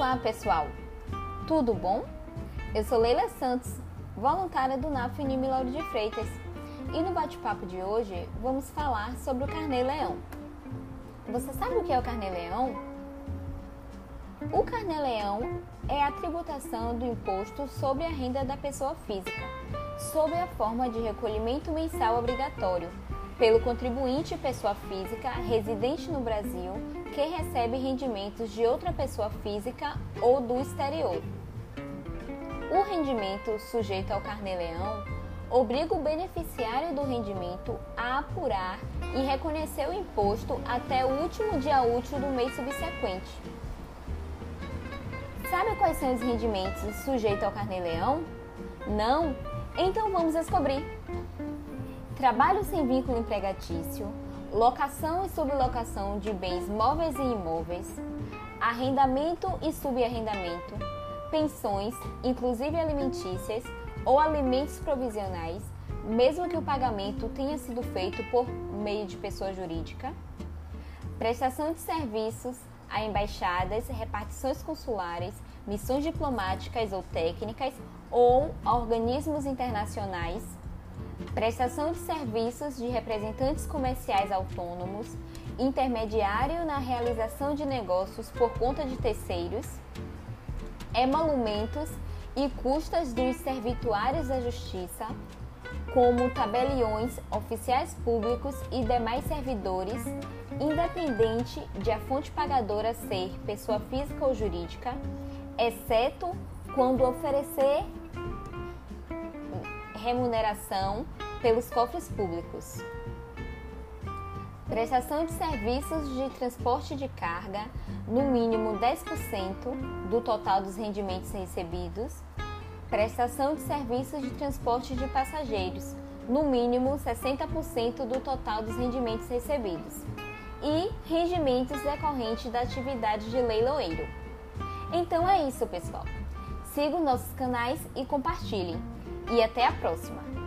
Olá, pessoal! Tudo bom? Eu sou Leila Santos, voluntária do NAF Nime de Freitas, e no bate-papo de hoje vamos falar sobre o Carnê-Leão. Você sabe o que é o Carnê-Leão? O Carnê-Leão é a tributação do imposto sobre a renda da pessoa física, sob a forma de recolhimento mensal obrigatório pelo contribuinte pessoa física residente no Brasil que recebe rendimentos de outra pessoa física ou do exterior. O rendimento sujeito ao carnê-leão obriga o beneficiário do rendimento a apurar e reconhecer o imposto até o último dia útil do mês subsequente. Sabe quais são os rendimentos sujeitos ao carnê-leão? Não? Então vamos descobrir trabalho sem vínculo empregatício, locação e sublocação de bens móveis e imóveis, arrendamento e subarrendamento, pensões, inclusive alimentícias ou alimentos provisionais, mesmo que o pagamento tenha sido feito por meio de pessoa jurídica, prestação de serviços a embaixadas, repartições consulares, missões diplomáticas ou técnicas ou organismos internacionais prestação de serviços de representantes comerciais autônomos, intermediário na realização de negócios por conta de terceiros, emolumentos e custas dos servituários da Justiça, como tabeliões, oficiais públicos e demais servidores, independente de a fonte pagadora ser pessoa física ou jurídica, exceto quando oferecer remuneração pelos cofres públicos. Prestação de serviços de transporte de carga, no mínimo 10% do total dos rendimentos recebidos. Prestação de serviços de transporte de passageiros, no mínimo 60% do total dos rendimentos recebidos. E rendimentos decorrentes da atividade de leiloeiro. Então é isso, pessoal. Sigam nossos canais e compartilhem. E até a próxima!